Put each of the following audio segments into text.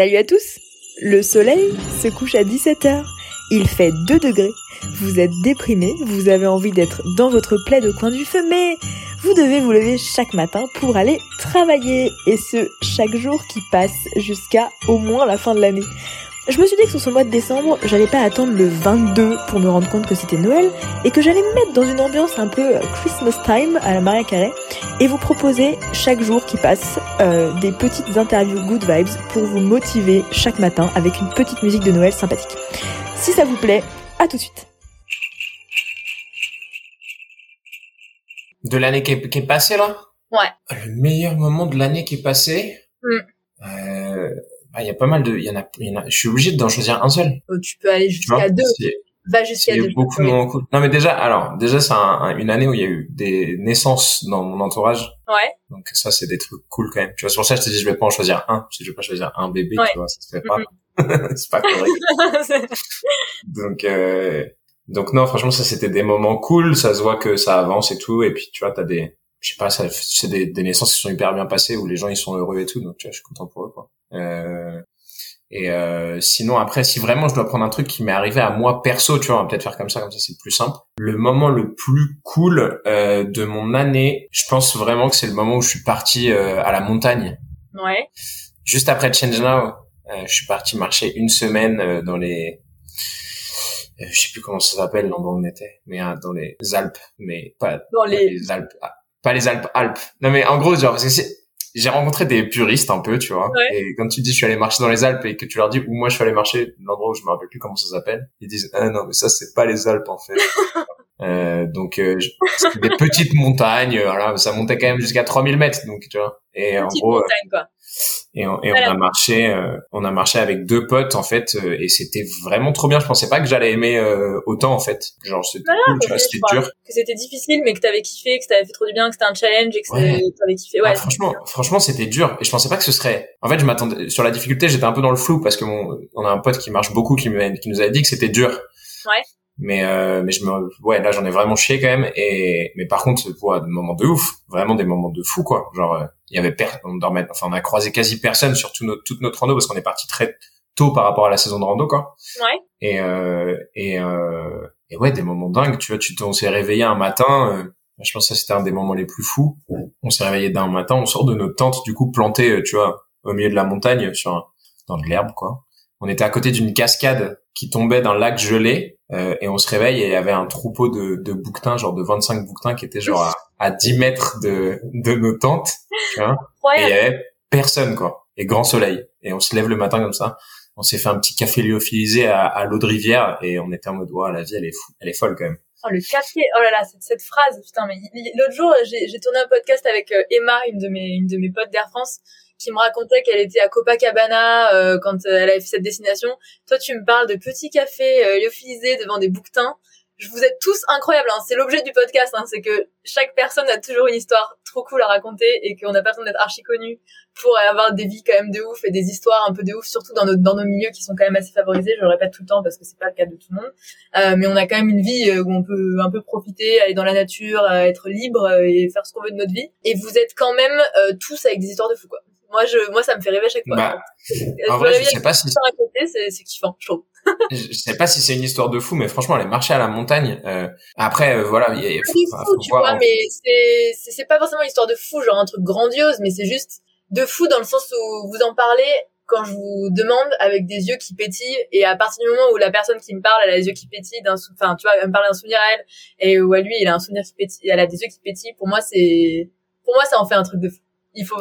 Salut à tous Le soleil se couche à 17h. Il fait 2 degrés. Vous êtes déprimé, vous avez envie d'être dans votre plaid au coin du feu, mais vous devez vous lever chaque matin pour aller travailler. Et ce, chaque jour qui passe jusqu'à au moins la fin de l'année. Je me suis dit que sur ce mois de décembre, j'allais pas attendre le 22 pour me rendre compte que c'était Noël et que j'allais me mettre dans une ambiance un peu euh, Christmas time à la Maria Carré et vous proposer chaque jour qui passe euh, des petites interviews good vibes pour vous motiver chaque matin avec une petite musique de Noël sympathique. Si ça vous plaît, à tout de suite. De l'année qui, est, passée là? Ouais. Le meilleur moment de l'année qui est passée? Mm. euh, il y a pas mal de, il y en a, y en a je suis obligé d'en choisir un seul. Oh, tu peux aller jusqu'à deux. Va jusqu'à deux. beaucoup de moments cool. Non, mais déjà, alors, déjà, c'est un, une année où il y a eu des naissances dans mon entourage. Ouais. Donc, ça, c'est des trucs cool quand même. Tu vois, sur ça, je te dis, je vais pas en choisir un. Si je vais pas choisir un bébé, tu vois, ça se fait pas. C'est pas correct. donc, euh, donc non, franchement, ça, c'était des moments cool. Ça se voit que ça avance et tout. Et puis, tu vois, t'as des, je sais pas, c'est des, des naissances qui sont hyper bien passées où les gens, ils sont heureux et tout. Donc, tu vois, je suis content pour eux, quoi. Euh, et euh, sinon après, si vraiment je dois prendre un truc qui m'est arrivé à moi perso, tu vois, on va peut-être faire comme ça, comme ça c'est plus simple. Le moment le plus cool euh, de mon année, je pense vraiment que c'est le moment où je suis parti euh, à la montagne. Ouais. Juste après Change Now, euh, je suis parti marcher une semaine euh, dans les je sais plus comment ça s'appelle l'endroit où on était, mais dans les Alpes, mais pas dans les, les Alpes, ah, pas les Alpes Alpes. Non mais en gros genre c'est j'ai rencontré des puristes un peu, tu vois. Et quand tu dis je suis allé marcher dans les Alpes et que tu leur dis où moi je suis allé marcher, l'endroit où je me rappelle plus comment ça s'appelle, ils disent ah non mais ça c'est pas les Alpes en fait. euh, donc euh, des petites montagnes, voilà, ça montait quand même jusqu'à 3000 mètres, donc tu vois. Et en gros, euh, montagne, quoi. Et on, et on a marché, euh, on a marché avec deux potes en fait, euh, et c'était vraiment trop bien. Je pensais pas que j'allais aimer euh, autant en fait. Genre c'était cool, vois, c'était dur. Que c'était difficile, mais que t'avais kiffé, que t'avais fait trop du bien, que c'était un challenge et que t'avais kiffé. Ouais. Ah, franchement, franchement, c'était dur. Et je pensais pas que ce serait. En fait, je m'attendais sur la difficulté, j'étais un peu dans le flou parce que mon, on a un pote qui marche beaucoup, qui, qui nous avait dit que c'était dur. Ouais mais euh, mais je me ouais là j'en ai vraiment chié quand même. Et mais par contre ouais, des moments de ouf. Vraiment des moments de fou quoi. Genre euh, il y avait on dormait enfin on a croisé quasi personne sur tout notre, toute notre rando parce qu'on est parti très tôt par rapport à la saison de rando quoi. Ouais. Et euh, et euh, et ouais des moments dingues tu vois tu on s'est réveillé un matin euh, je pense que ça c'était un des moments les plus fous. On s'est réveillé d'un matin on sort de notre tente du coup plantée euh, tu vois au milieu de la montagne sur dans de l'herbe quoi. On était à côté d'une cascade qui tombait d'un lac gelé euh, et on se réveille et il y avait un troupeau de, de bouquetins, genre de 25 bouquetins qui étaient genre à, à 10 mètres de, de nos tentes. Et il y avait personne quoi. Et grand soleil. Et on se lève le matin comme ça. On s'est fait un petit café lyophilisé à, à l'eau de rivière et on était en mode ouais la vie elle est fou, elle est folle quand même. Oh, le café, oh là là, cette, cette phrase, putain, mais l'autre jour, j'ai tourné un podcast avec euh, Emma, une de mes, une de mes potes d'Air France, qui me racontait qu'elle était à Copacabana euh, quand euh, elle avait fait cette destination. Toi, tu me parles de petits cafés euh, lyophilisés devant des bouquetins. Je vous êtes tous incroyables. Hein. C'est l'objet du podcast, hein. c'est que chaque personne a toujours une histoire trop cool à raconter et qu'on n'a pas besoin d'être archi connu pour avoir des vies quand même de ouf et des histoires un peu de ouf, surtout dans nos, dans nos milieux qui sont quand même assez favorisés. Je le répète tout le temps parce que c'est pas le cas de tout le monde. Euh, mais on a quand même une vie où on peut un peu profiter, aller dans la nature, être libre et faire ce qu'on veut de notre vie. Et vous êtes quand même tous avec des histoires de fou, quoi. Moi, je, moi, ça me fait rêver à chaque fois. Bah, en vrai, je sais pas si. C'est kiffant, je trouve. je sais pas si c'est une histoire de fou, mais franchement, elle est marchée à la montagne. Euh, après, euh, voilà, il y a. Faut, fou, tu vois, mais c'est c'est pas forcément une histoire de fou, genre un truc grandiose, mais c'est juste de fou dans le sens où vous en parlez quand je vous demande avec des yeux qui pétillent et à partir du moment où la personne qui me parle elle a les yeux qui pétillent d'un enfin tu vois elle me parle d'un souvenir à elle et où à lui il a un souvenir qui pétille elle a des yeux qui pétillent pour moi c'est pour moi ça en fait un truc de fou il faut,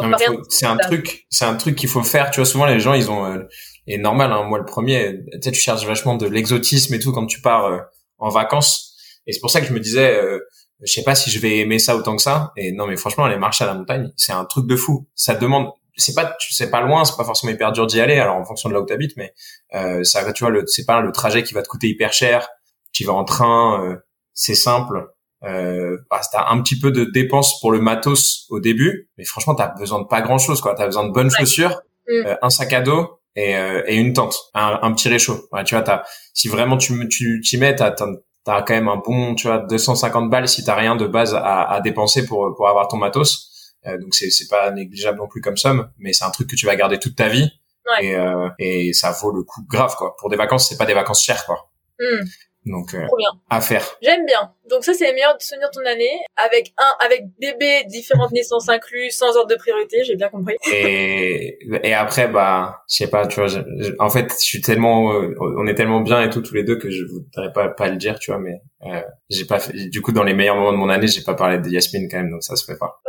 c'est un truc c'est un truc qu'il faut faire tu vois souvent les gens ils ont euh, et normal hein, moi le premier tu sais tu cherches vachement de l'exotisme et tout quand tu pars euh, en vacances. Et c'est pour ça que je me disais euh, je sais pas si je vais aimer ça autant que ça. Et non mais franchement aller marcher à la montagne c'est un truc de fou. Ça demande c'est pas tu sais pas loin c'est pas forcément hyper dur d'y aller alors en fonction de là où t'habites mais euh, ça tu vois le c'est pas le trajet qui va te coûter hyper cher tu vas en train euh, c'est simple euh, bah, t'as un petit peu de dépenses pour le matos au début, mais franchement, t'as besoin de pas grand chose, quoi. T'as besoin de bonnes chaussures, mm. euh, un sac à dos et, euh, et une tente, un, un, petit réchaud. Ouais, tu vois, t'as, si vraiment tu tu t'y mets, t'as, t'as quand même un bon, tu vois, 250 balles si t'as rien de base à, à dépenser pour pour avoir ton matos. Euh, donc c'est c'est pas négligeable non plus comme somme, mais c'est un truc que tu vas garder toute ta vie. Ouais. Et, euh, et ça vaut le coup grave, quoi. Pour des vacances, c'est pas des vacances chères, quoi. Hmm, Donc, euh, à faire. J'aime bien. Donc ça, c'est les meilleurs souvenirs de ton année, avec un, avec bébé, différentes naissances inclus, sans ordre de priorité, j'ai bien compris. Et, et après, bah, je sais pas, tu vois, je- je- en fait, je suis tellement, euh, on est tellement bien et tout, tous les deux, que je voudrais pas, pas le dire, tu vois, mais, euh, j'ai pas fait, du coup, dans les meilleurs moments de mon année, j'ai pas parlé de Yasmine quand même, donc ça se fait pas.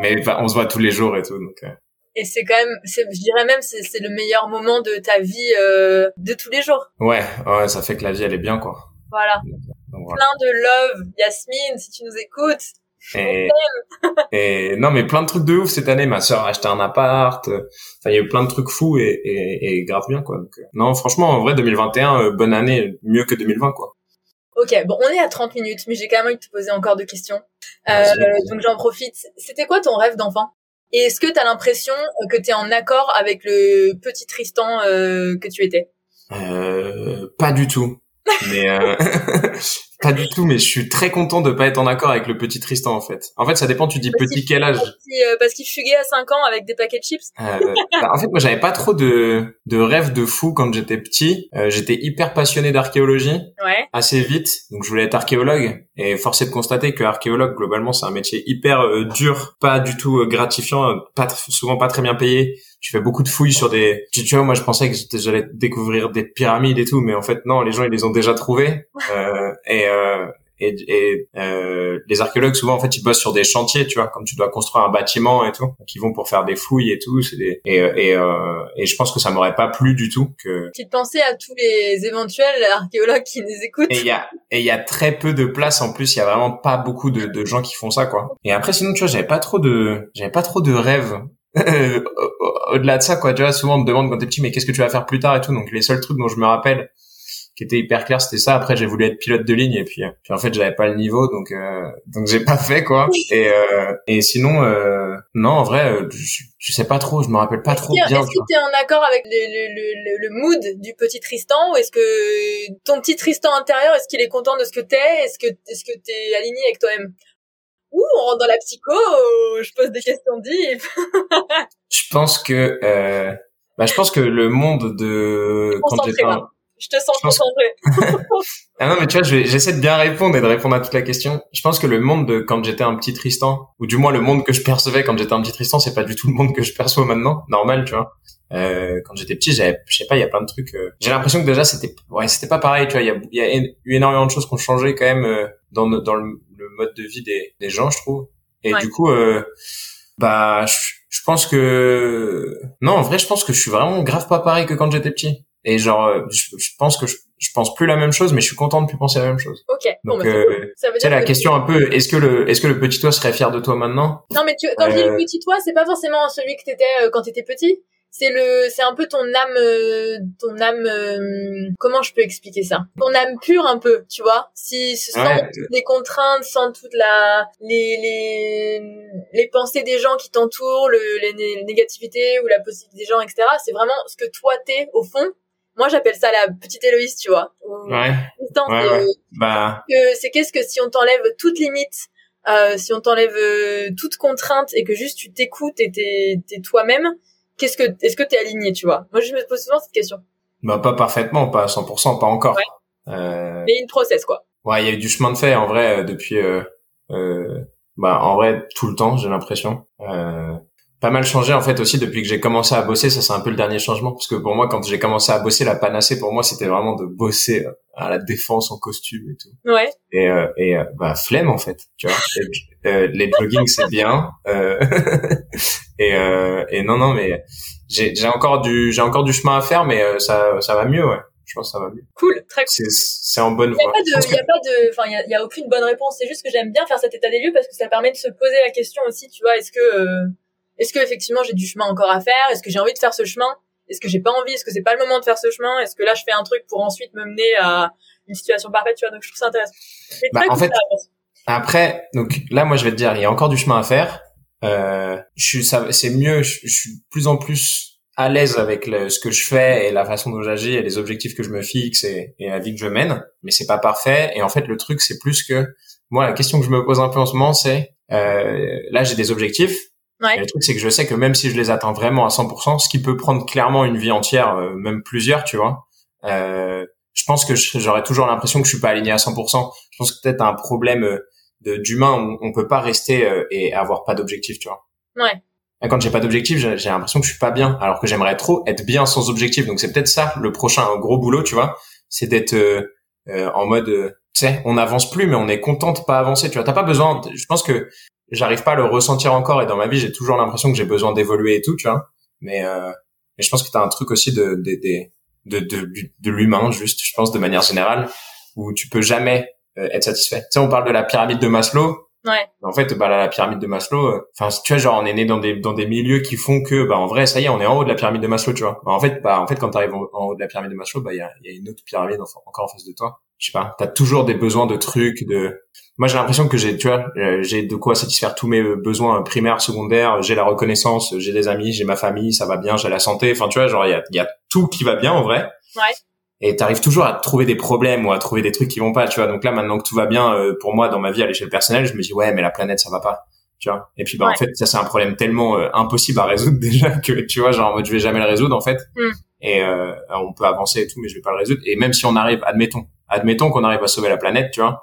Mais bah, on se voit tous les jours et tout, donc, euh, Et c'est quand même, c'est, je dirais même, c'est, c'est le meilleur moment de ta vie euh, de tous les jours. ouais, ouais, ça fait que la vie, elle est bien, quoi. Voilà. Donc, voilà. Plein de love, Yasmine, si tu nous écoutes. Et, et non, mais plein de trucs de ouf cette année. Ma sœur a acheté un appart. Enfin, il y a eu plein de trucs fous et, et, et grave bien, quoi. Donc, euh, non, franchement, en vrai, 2021, euh, bonne année, mieux que 2020, quoi. Ok, bon, on est à 30 minutes, mais j'ai quand même envie de te poser encore deux questions. Euh, donc j'en profite. C'était quoi ton rêve d'enfant? Et est-ce que t'as l'impression que t'es en accord avec le petit Tristan euh, que tu étais? Euh, pas du tout. Mais euh, pas du tout. Mais je suis très content de pas être en accord avec le petit Tristan, en fait. En fait, ça dépend. Tu dis Parce petit quel âge? Parce qu'il, euh, parce qu'il fuguait à 5 ans avec des paquets de chips Euh, bah, en fait, moi, j'avais pas trop de de rêves de fou quand j'étais petit. Euh, j'étais hyper passionné d'archéologie. Ouais. assez vite. Donc je voulais être archéologue et force est de constater que archéologue globalement c'est un métier hyper euh, dur, pas du tout gratifiant, pas souvent pas très bien payé. Tu fais beaucoup de fouilles sur des tu, tu vois moi je pensais que j'allais découvrir des pyramides et tout mais en fait non, les gens ils les ont déjà trouvées euh, et euh, et, et euh, les archéologues souvent en fait ils bossent sur des chantiers tu vois comme tu dois construire un bâtiment et tout ils vont pour faire des fouilles et tout c'est des et euh, et, euh, et je pense que ça m'aurait pas plu du tout que Petite pensée à tous les éventuels archéologues qui nous écoutent. et il y a et il y a très peu de place en plus il y a vraiment pas beaucoup de, de gens qui font ça quoi et après sinon tu vois j'avais pas trop de j'avais pas trop de rêves Au- au-delà de ça quoi tu vois souvent on me demande quand t'es petit mais qu'est-ce que tu vas faire plus tard et tout donc les seuls trucs dont je me rappelle qui étaient hyper clairs c'était ça après j'ai voulu être pilote de ligne et puis, euh, puis en fait j'avais pas le niveau donc euh, donc j'ai pas fait quoi et euh, et sinon euh, non en vrai euh, je, je sais pas trop je me rappelle pas trop Est-ce bien que tu vois. tu es en accord avec le, le, le, le mood du petit Tristan ou est-ce que ton petit Tristan intérieur, est-ce qu'il est content de ce que t'es Est-ce que est-ce que t'es aligné avec toi-même? Ouh, on rentre dans la psycho, je pose des questions deep. je pense que euh, bah je pense que le monde de quand j'étais. Je te sens concentré. Ah non, mais tu vois, j'essaie de bien répondre et de répondre à toute la question. Je pense que le monde de quand j'étais un petit Tristan, ou du moins le monde que je percevais quand j'étais un petit Tristan, c'est pas du tout le monde que je perçois maintenant, normal, tu vois. Euh, quand j'étais petit, j'avais, je sais pas, il y a plein de trucs. euh, J'ai l'impression que déjà c'était, ouais, c'était pas pareil, tu vois. Il y a, il y a eu énormément de choses qui ont changé quand même euh, dans le, dans le, le mode de vie des, des gens, je trouve. Et Ouais. du coup, euh, bah, je, je pense que non, en vrai, je pense que je suis vraiment grave pas pareil que quand j'étais petit. Et genre, euh, je, je pense que je, je pense plus la même chose, mais je suis content de plus penser la même chose. Ok. Bon, Donc, bah, c'est euh, cool. Ça veut tu sais, dire la que- question un peu, est-ce que le, est-ce que le petit toi serait fier de toi maintenant? Non, mais tu, quand je dis Euh, le petit toi, c'est pas forcément celui que t'étais euh, quand t'étais petit. C'est le, c'est un peu ton âme, euh, ton âme. euh, comment je peux expliquer ça? Ton âme pure un peu, tu vois? Si sans Ouais. toutes les contraintes, sans toute la, les, les, les pensées des gens qui t'entourent, le, les, né- négativités ou la positivité des gens, etc. C'est vraiment ce que toi t'es au fond. Moi, j'appelle ça la petite Héloïse, tu vois. Ou- Ouais, ouais, ouais. bah, c'est qu'est-ce que si on t'enlève toute limite, euh, si on t'enlève euh, toute contrainte et que juste tu t'écoutes et t'es, t'es toi-même, qu'est-ce que est-ce que t'es aligné, tu vois? Moi, je me pose souvent cette question. bah pas parfaitement, pas à 100%, pas encore. Euh, Mais une process, quoi. ouais, il y a eu du chemin de fait en vrai euh, depuis, euh, euh, bah en vrai tout le temps, j'ai l'impression. Euh, pas mal changé en fait aussi depuis que j'ai commencé à bosser. Ça c'est un peu le dernier changement parce que pour moi quand j'ai commencé à bosser, la panacée pour moi c'était vraiment de bosser euh, à la défense en costume et tout. Ouais. et euh, et euh, bah flemme en fait tu vois Et, euh, les jogging c'est bien euh, et euh, et non non mais j'ai j'ai encore du j'ai encore du chemin à faire mais ça ça va mieux ouais je pense que ça va mieux Cool, très cool. c'est c'est en bonne Il a voie il y que- a pas de, enfin, il y a, y a aucune bonne réponse. C'est juste que j'aime bien faire cet état des lieux parce que ça permet de se poser la question aussi, tu vois, est-ce que, euh, est-ce que effectivement j'ai du chemin encore à faire? Est-ce que j'ai envie de faire ce chemin? Est-ce que j'ai pas envie? Est-ce que c'est pas le moment de faire ce chemin? Est-ce que là je fais un truc pour ensuite me mener à une situation parfaite, tu vois Donc je trouve ça intéressant. Bah, en fait. Après, donc là, moi, je vais te dire, il y a encore du chemin à faire. Euh, je suis, ça, c'est mieux. Je, je suis de plus en plus à l'aise avec le- ce que je fais et la façon dont j'agis et les objectifs que je me fixe et, et la vie que je mène. Mais c'est pas parfait. Et en fait, le truc, c'est plus que moi, la question que je me pose un peu en ce moment, c'est euh, là, j'ai des objectifs. Ouais. Le truc, c'est que je sais que même si je les atteins vraiment à 100%, ce qui peut prendre clairement une vie entière, euh, même plusieurs, tu vois, euh, je pense que j'aurais toujours l'impression que je suis pas aligné à 100%. Je pense que peut-être un problème euh, d'humain, on, on peut pas rester euh, et avoir pas d'objectif, tu vois. Ouais. Et quand j'ai pas d'objectif, j'ai l'impression que je suis pas bien, alors que j'aimerais trop être bien sans objectif. Donc c'est peut-être ça le prochain gros boulot, tu vois, c'est d'être en mode, tu sais, on n'avance plus, mais on est content de pas avancer, tu vois. T'as pas besoin. Je pense que j'arrive pas à le ressentir encore, et dans ma vie, j'ai toujours l'impression que j'ai besoin d'évoluer et tout, tu vois. Mais, euh, mais je pense que t'as un truc aussi de de de de, de, de l'humain, juste, je pense, de manière générale, où tu peux jamais euh, être satisfait. Tu sais, on parle de la pyramide de Maslow. Ouais. En fait, bah la, la pyramide de Maslow, euh, enfin tu vois genre on est né dans des dans des milieux qui font que bah en vrai ça y est on est en haut de la pyramide de Maslow, tu vois. Bah, en fait bah en fait quand t'arrives en, en haut de la pyramide de Maslow, bah il y a, y a une autre pyramide en- encore en face de toi. Je sais pas, t'as toujours des besoins de trucs de moi j'ai l'impression que j'ai tu vois euh, j'ai de quoi satisfaire tous mes euh, besoins primaires, secondaires, j'ai la reconnaissance, j'ai des amis, j'ai ma famille, ça va bien, j'ai la santé, enfin tu vois genre il y a y a tout qui va bien en vrai. Ouais. Et t'arrives toujours à trouver des problèmes ou à trouver des trucs qui vont pas, tu vois. Donc là, maintenant que tout va bien, euh, pour moi, dans ma vie à l'échelle personnelle, je me dis ouais, mais la planète, ça va pas, tu vois. Et puis bah en fait, ça c'est un problème tellement euh, impossible à résoudre déjà que tu vois, genre en mode je vais jamais le résoudre en fait. Mm. Et euh, on peut avancer et tout, mais je vais pas le résoudre. Et même si on arrive, admettons, admettons qu'on arrive à sauver la planète, tu vois.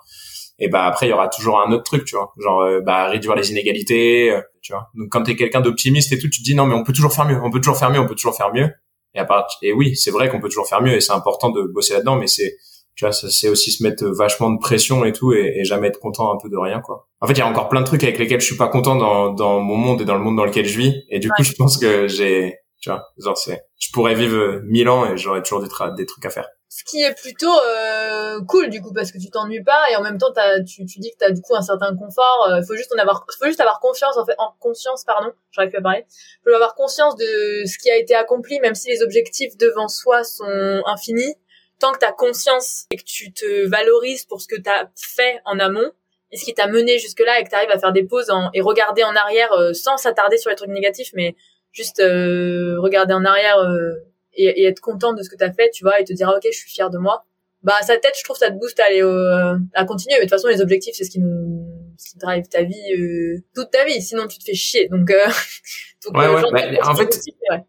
Et bah après, il y aura toujours un autre truc, tu vois. Genre euh, bah réduire les inégalités, euh, tu vois. Donc quand t'es quelqu'un d'optimiste et tout, tu te dis non mais on peut toujours faire mieux, on peut toujours faire mieux, on peut toujours faire mieux. Et à part, et oui, c'est vrai qu'on peut toujours faire mieux et c'est important de bosser là-dedans, mais c'est, tu vois, ça, c'est aussi se mettre vachement de pression et tout et, et jamais être content un peu de rien, quoi. En fait, il y a encore plein de trucs avec lesquels je suis pas content dans, dans mon monde et dans le monde dans lequel je vis. Et du coup, je pense que j'ai, tu vois, genre c'est, je pourrais vivre mille ans et j'aurais toujours des trucs à faire. Ce qui est plutôt euh, cool du coup parce que tu t'ennuies pas et en même temps tu, tu dis que t'as du coup un certain confort. Il faut juste en avoir, faut juste avoir confiance en fait, en conscience pardon, j'arrive plus à parler. Faut avoir conscience de ce qui a été accompli même si les objectifs devant soi sont infinis. Tant que t'as conscience et que tu te valorises pour ce que t'as fait en amont et ce qui t'a mené jusque là et que t'arrives à faire des pauses en- et regarder en arrière euh, sans s'attarder sur les trucs négatifs mais juste euh, regarder en arrière euh, et, et être content de ce que t'as fait, tu vois, et te dire ah, ok, je suis fier de moi. Bah sa tête, je trouve, ça te booste à aller au- à continuer. Mais de toute façon, les objectifs, c'est ce qui nous, ce qui drive ta vie euh, toute ta vie. Sinon, tu te fais chier. Donc, euh, donc Ouais, euh, ouais, genre, bah, en fait- ouais.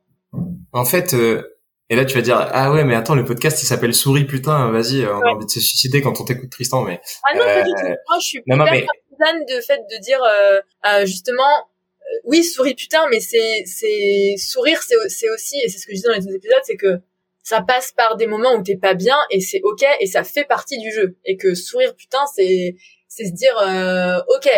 En fait, euh, et là tu vas dire ah ouais, mais attends, le podcast il s'appelle Souris, putain, vas-y, on a envie de se suicider quand on t'écoute Tristan, mais Ah non, pas du Euh, tout. Moi, je suis non, non, mais- de fait de dire euh, euh, justement euh, oui souris putain mais c'est c'est sourire c'est aussi et c'est ce que je disais dans les autres épisodes c'est que ça passe par des moments où t'es pas bien et c'est ok et ça fait partie du jeu. Et que sourire putain c'est c'est se dire euh, ok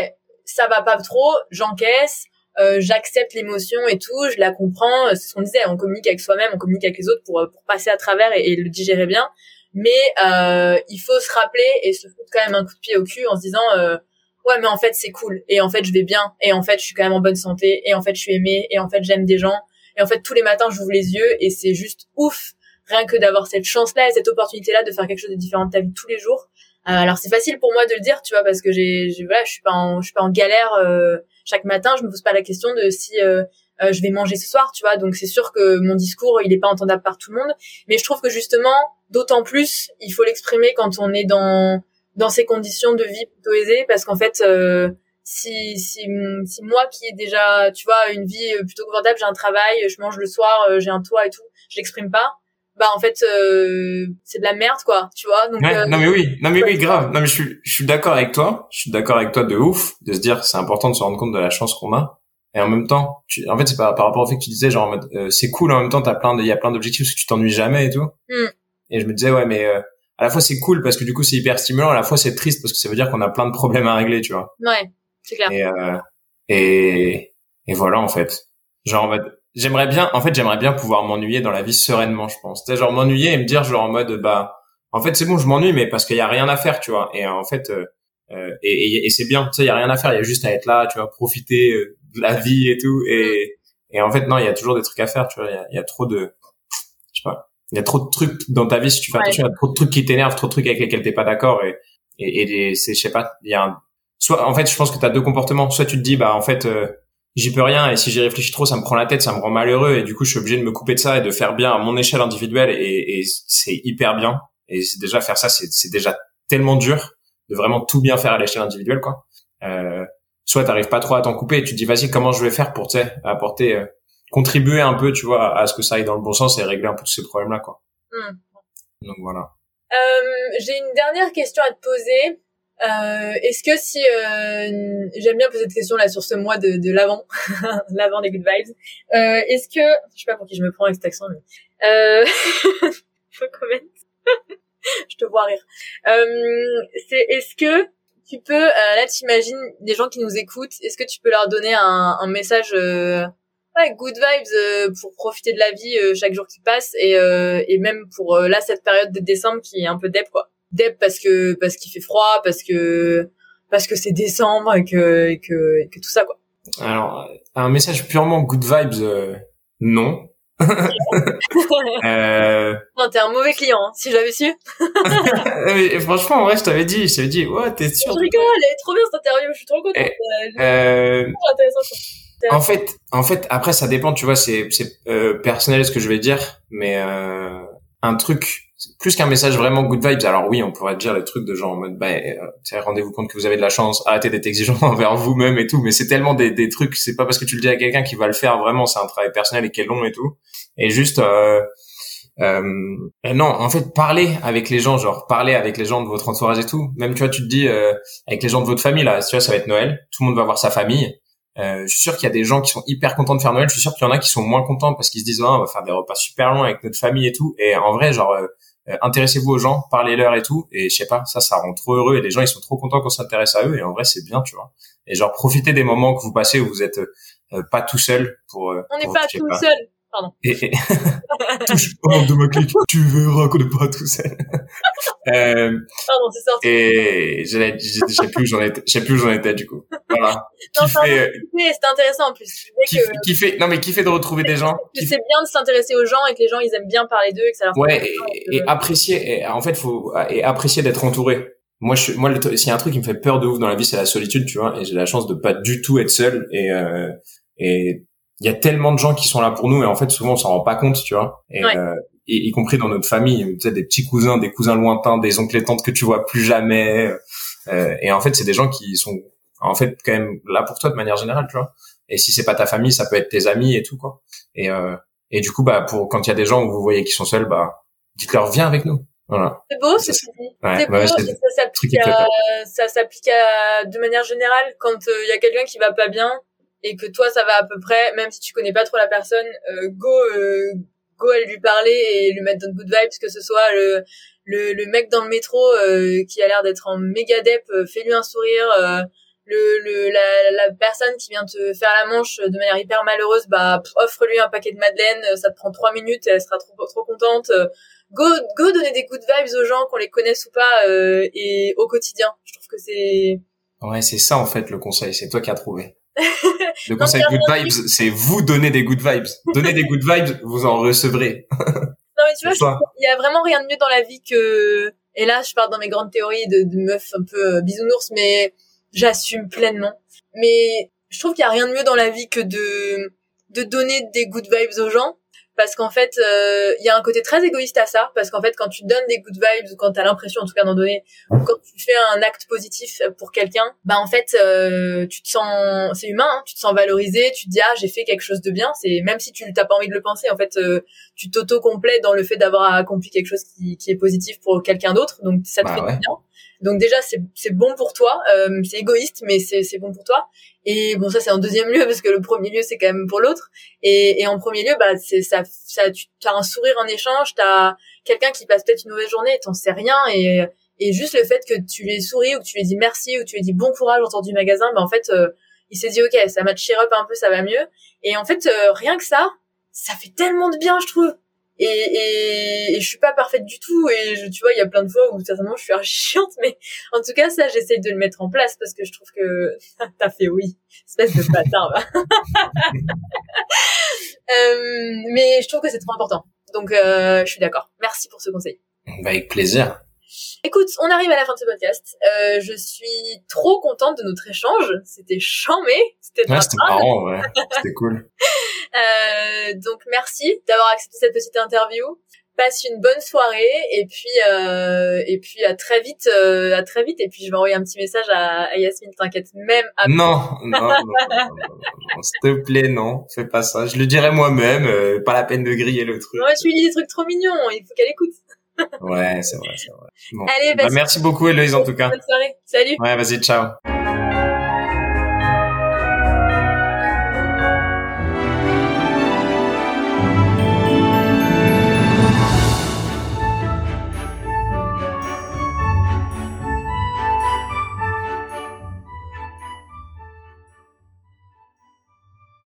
ça va pas trop j'encaisse euh, j'accepte l'émotion et tout je la comprends c'est ce qu'on disait on communique avec soi-même on communique avec les autres pour pour passer à travers et, et le digérer bien. Mais euh, il faut se rappeler et se foutre quand même un coup de pied au cul en se disant euh, ouais mais en fait c'est cool. Et en fait je vais bien. Et en fait je suis quand même en bonne santé. Et en fait je suis aimée. Et en fait j'aime des gens. Et en fait tous les matins j'ouvre les yeux et c'est juste ouf rien que d'avoir cette chance là et cette opportunité là de faire quelque chose de différent de ta vie tous les jours. Euh, alors c'est facile pour moi de le dire tu vois parce que j'ai voilà je suis pas en je suis pas en galère euh, chaque matin. Je me pose pas la question de si euh, euh, je vais manger ce soir tu vois. Donc c'est sûr que mon discours il est pas entendable par tout le monde. Mais je trouve que justement d'autant plus il faut l'exprimer quand on est dans dans ces conditions de vie plutôt aisées parce qu'en fait euh, si si si moi qui ai déjà tu vois une vie euh, plutôt confortable j'ai un travail je mange le soir euh, j'ai un toit et tout je l'exprime pas bah en fait euh, c'est de la merde quoi tu vois donc Ouais, euh, non mais oui, non mais oui, grave. Non mais je suis, je suis d'accord avec toi. Je suis d'accord avec toi de ouf, de se dire c'est important de se rendre compte de la chance qu'on a. Et en même temps, tu, en fait c'est par, par rapport au fait que tu disais genre en mode euh, c'est cool en même temps t'as plein de, il y a plein d'objectifs parce que tu t'ennuies jamais et tout. Mm. Et je me disais ouais mais euh, à la fois c'est cool parce que du coup c'est hyper stimulant, à la fois c'est triste parce que ça veut dire qu'on a plein de problèmes à régler, tu vois. ouais c'est clair Et euh, et et voilà en fait. Genre en mode j'aimerais bien en fait j'aimerais bien pouvoir m'ennuyer dans la vie sereinement, je pense. Tu sais genre m'ennuyer et me dire genre en mode bah en fait c'est bon je m'ennuie mais parce qu'il y a rien à faire, tu vois. Et en fait euh, euh, et, et, et c'est bien, tu sais il y a rien à faire, il y a juste à être là, tu vois, profiter euh, de la vie et tout et et en fait non, il y a toujours des trucs à faire, tu vois, il y a, il y a trop de il y a trop de trucs dans ta vie si tu fais Ouais. attention, il y a trop de trucs qui t'énervent, trop de trucs avec lesquels t'es pas d'accord et et, et c'est je sais pas, il y a un soit en fait je pense que tu as deux comportements. Soit tu te dis bah en fait euh, j'y peux rien et si j'y réfléchis trop ça me prend la tête ça me rend malheureux et du coup je suis obligé de me couper de ça et de faire bien à mon échelle individuelle et, et c'est hyper bien. Et c'est déjà faire ça c'est c'est déjà tellement dur de vraiment tout bien faire à l'échelle individuelle quoi. Euh, soit t'arrives pas trop à t'en couper et tu te dis vas-y comment je vais faire pour apporter euh, contribuer un peu tu vois à ce que ça aille dans le bon sens et régler un peu tous ces problèmes là quoi Hmm. donc voilà Euh, j'ai une dernière question à te poser. Euh, est-ce que si euh, j'aime bien poser cette question là sur ce mois de, de l'avant, l'avant des good vibes. Est-ce que je sais pas pour qui je me prends avec cet accent, mais faut comment Je te vois rire. Euh, c'est est-ce que tu peux euh, là t'imagines des gens qui nous écoutent, est-ce que tu peux leur donner un, un message euh, ouais, good vibes euh, pour profiter de la vie euh, chaque jour qui passe et euh, et même pour euh, là cette période de décembre qui est un peu dep quoi. Dep parce que parce qu'il fait froid, parce que parce que c'est décembre et que et que, et que tout ça quoi. alors un message purement good vibes euh, non euh, non, t'es un mauvais client hein, si j'avais su. mais franchement en vrai je t'avais dit je t'avais dit ouais t'es sûr Je rigole, elle est trop bien cette interview, je suis trop contente. Eh, Euh, euh, trop intéressant quoi. En fait, en fait, après ça dépend, tu vois, c'est c'est euh, personnel ce que je vais dire, mais euh, un truc plus qu'un message vraiment good vibes. Alors oui, on pourrait dire les trucs de genre en bah, euh, rendez-vous compte que vous avez de la chance, arrêtez d'être exigeant envers vous-même et tout. Mais c'est tellement des des trucs, c'est pas parce que tu le dis à quelqu'un qui va le faire vraiment. C'est un travail personnel et qui est long et tout. Et juste. Euh, euh, non, en fait, parler avec les gens, genre parler avec les gens de votre entourage et tout. Même tu vois, tu te dis euh, avec les gens de votre famille là, tu vois, ça va être Noël, tout le monde va voir sa famille. Euh, je suis sûr qu'il y a des gens qui sont hyper contents de faire Noël. Je suis sûr qu'il y en a qui sont moins contents parce qu'ils se disent oh, on va faire des repas super longs avec notre famille et tout. Et en vrai, genre euh, euh, intéressez-vous aux gens, parlez-leur et tout. Et je sais pas, ça, ça rend trop heureux. Et les gens, ils sont trop contents qu'on s'intéresse à eux. Et en vrai, c'est bien, tu vois. Et genre profitez des moments que vous passez où vous êtes euh, pas tout seul pour. euh, On n'est pas tout seul. Pardon. Et, et... touche pas de ma clique. Tu verras qu'on n'est pas tout seul. euh, Pardon, c'est sorti. et je sais plus où j'en étais, je sais plus où j'en étais du coup. Voilà. Non, fait, c'était intéressant en plus. Qui, que, qui fait, non mais qui fait de retrouver des gens. qui c'est bien de s'intéresser aux gens et que les gens ils aiment bien parler d'eux et que ça leur Ouais, et, et apprécier. Et en fait, faut et apprécier d'être entouré. Moi, je, moi, s'il y a un truc qui me fait peur de ouf dans la vie, c'est la solitude, tu vois. Et j'ai la chance de pas du tout être seul. Et euh, et il y a tellement de gens qui sont là pour nous. Et en fait, souvent, on s'en rend pas compte, tu vois. Et, Ouais. euh, y, y compris dans notre famille, tu sais, des petits cousins, des cousins lointains, des oncles et tantes que tu vois plus jamais. Euh, et en fait, c'est des gens qui sont en fait quand même là pour toi de manière générale, tu vois. Et si c'est pas ta famille, ça peut être tes amis et tout quoi. Et euh, et du coup, bah pour quand il y a des gens où vous voyez qui sont seuls, bah dites-leur viens avec nous. Voilà. C'est beau ce que tu dis. Ouais, c'est beau, et ça s'applique à, ça s'applique à, de manière générale, quand il y a quelqu'un qui va pas bien et que toi ça va à peu près, même si tu connais pas trop la personne, euh, go, euh, go aller lui parler et lui mettre dans de good vibes, que ce soit le, le, le mec dans le métro euh, qui a l'air d'être en méga dep, euh, fais-lui un sourire. euh, le, le la, la personne qui vient te faire la manche de manière hyper malheureuse, bah offre-lui un paquet de madeleine, euh, ça te prend trois minutes, et elle sera trop trop contente. go go donner des good vibes aux gens qu'on les connaisse ou pas et au quotidien je trouve que c'est Ouais, c'est ça en fait le conseil. C'est toi qui as trouvé. Le conseil mais good vibes, c'est vous donner des good vibes. Donnez des good vibes, vous en recevrez. non mais tu vois il y a vraiment rien de mieux dans la vie que et là je pars dans mes grandes théories de, de meuf un peu euh, bisounours mais j'assume pleinement mais je trouve qu'il y a rien de mieux dans la vie que de de donner des good vibes aux gens parce qu'en fait euh, il y a un côté très égoïste à ça parce qu'en fait quand tu donnes des good vibes ou quand t'as l'impression en tout cas d'en donner ou quand tu fais un acte positif pour quelqu'un bah en fait euh, tu te sens c'est humain hein, tu te sens valorisé tu te dis ah j'ai fait quelque chose de bien c'est même si tu t'as pas envie de le penser en fait euh, tu t'auto complètes dans le fait d'avoir accompli quelque chose qui, qui est positif pour quelqu'un d'autre donc ça te Bah fait du bien donc déjà c'est bon pour toi euh, c'est égoïste mais c'est bon pour toi. Et bon ça c'est en deuxième lieu parce que le premier lieu c'est quand même pour l'autre. Et, et en premier lieu bah c'est ça ça tu as un sourire en échange t'as quelqu'un qui passe peut-être une mauvaise journée et t'en sais rien. Et et juste le fait que tu lui aies souri ou que tu lui dit merci ou que tu lui dit bon courage en sortant du magasin bah en fait euh, il s'est dit ok ça m'a cheer up un peu ça va mieux. Et en fait euh, rien que ça ça fait tellement de bien je trouve et, et, et je suis pas parfaite du tout et je, tu vois il y a plein de fois où certainement je suis archi chiante mais en tout cas ça j'essaye de le mettre en place parce que je trouve que t'as fait oui espèce de bâtard. Euh, mais je trouve que c'est trop important donc euh, je suis d'accord merci pour ce conseil Bah, avec plaisir. Écoute, on arrive à la fin de ce podcast. Euh, je suis trop contente de notre échange. C'était chambé. C'était Ouais, c'était marrant, ouais. C'était cool. Euh, donc merci d'avoir accepté cette petite interview. passe une bonne soirée et puis euh, et puis à très vite euh, à très vite et puis je vais envoyer un petit message à, à Yasmine t'inquiète même après. Non, non, non, non, non, s'il te plaît, non, fais pas ça. Je le dirai moi-même, euh, pas la peine de griller le truc. Non, je lui dis des trucs trop mignons, il faut qu'elle écoute. Ouais, c'est vrai, c'est vrai. Bon. Allez, Bah, bah, merci beaucoup Héloïse en tout cas. bonne soirée. Salut. Ouais, vas-y, ciao.